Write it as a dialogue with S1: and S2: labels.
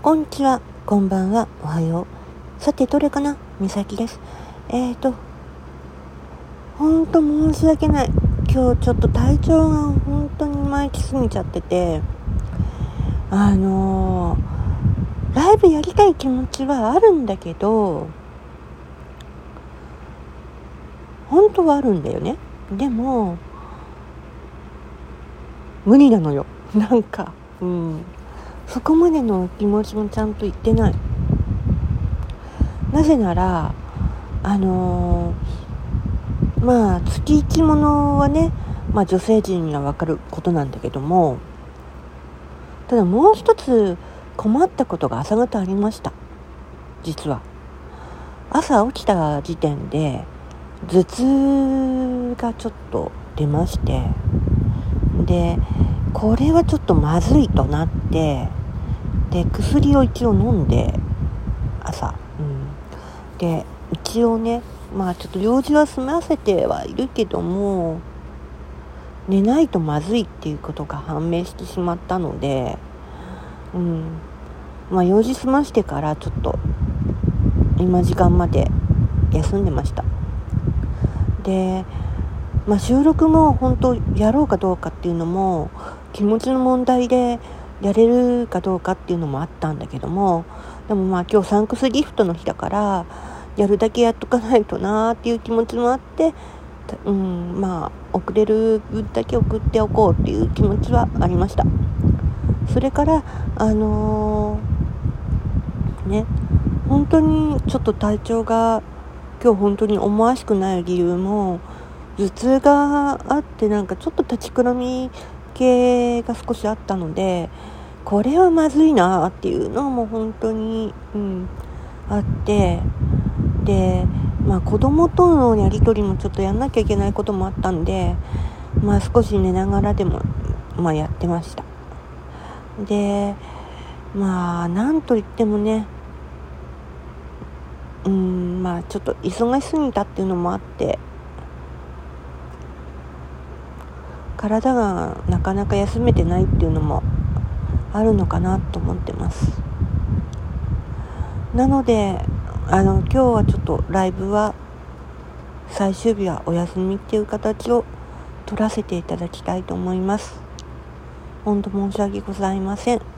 S1: こんにちは、こんばんは、おはよう。さて、どれかな？みさきです。えーと、ほんと申し訳ない。今日ちょっと体調が本当に前きすぎちゃってて、あのー、ライブやりたい気持ちはあるんだけど、本当はあるんだよね。でも、無理なのよ。なんか、うん。そこまでの気持ちもちゃんと言ってない。なぜならあのー、まあ月一ものはね、まあ、女性陣には分かることなんだけどもただもう一つ困ったことが朝方ありました。実は。朝起きた時点で頭痛がちょっと出まして。でこれはちょっとまずいとなってで薬を一応飲んで朝、うん、で一応ねまあちょっと用事は済ませてはいるけども寝ないとまずいっていうことが判明してしまったので、うん、まあ用事済ましてからちょっと今時間まで休んでました。で、まあ、収録も本当やろうかどうかっていうのも気持ちの問題でやれるかどうかっていうのもあったんだけどもでもまあ今日サンクスギフトの日だからやるだけやっとかないとなーっていう気持ちもあって、うん、まあ送れる分だけ送っておこうっていう気持ちはありました。それからあのー、ね本当にちょっと体調が今日本当に思わしくない理由も頭痛があってなんかちょっと立ちくらみ系が少しあったのでこれはまずいなっていうのも本当に、うん、あってで、まあ、子供とのやり取りもちょっとやんなきゃいけないこともあったんで、まあ、少し寝ながらでも、まあ、やってました。でまあなんといってもねうんまあちょっと忙しすぎたっていうのもあって体がなかなか休めてないっていうのもあるのかなと思ってます。なのであの今日はちょっとライブは最終日はお休みっていう形を取らせていただきたいと思います。本当申し訳ございません。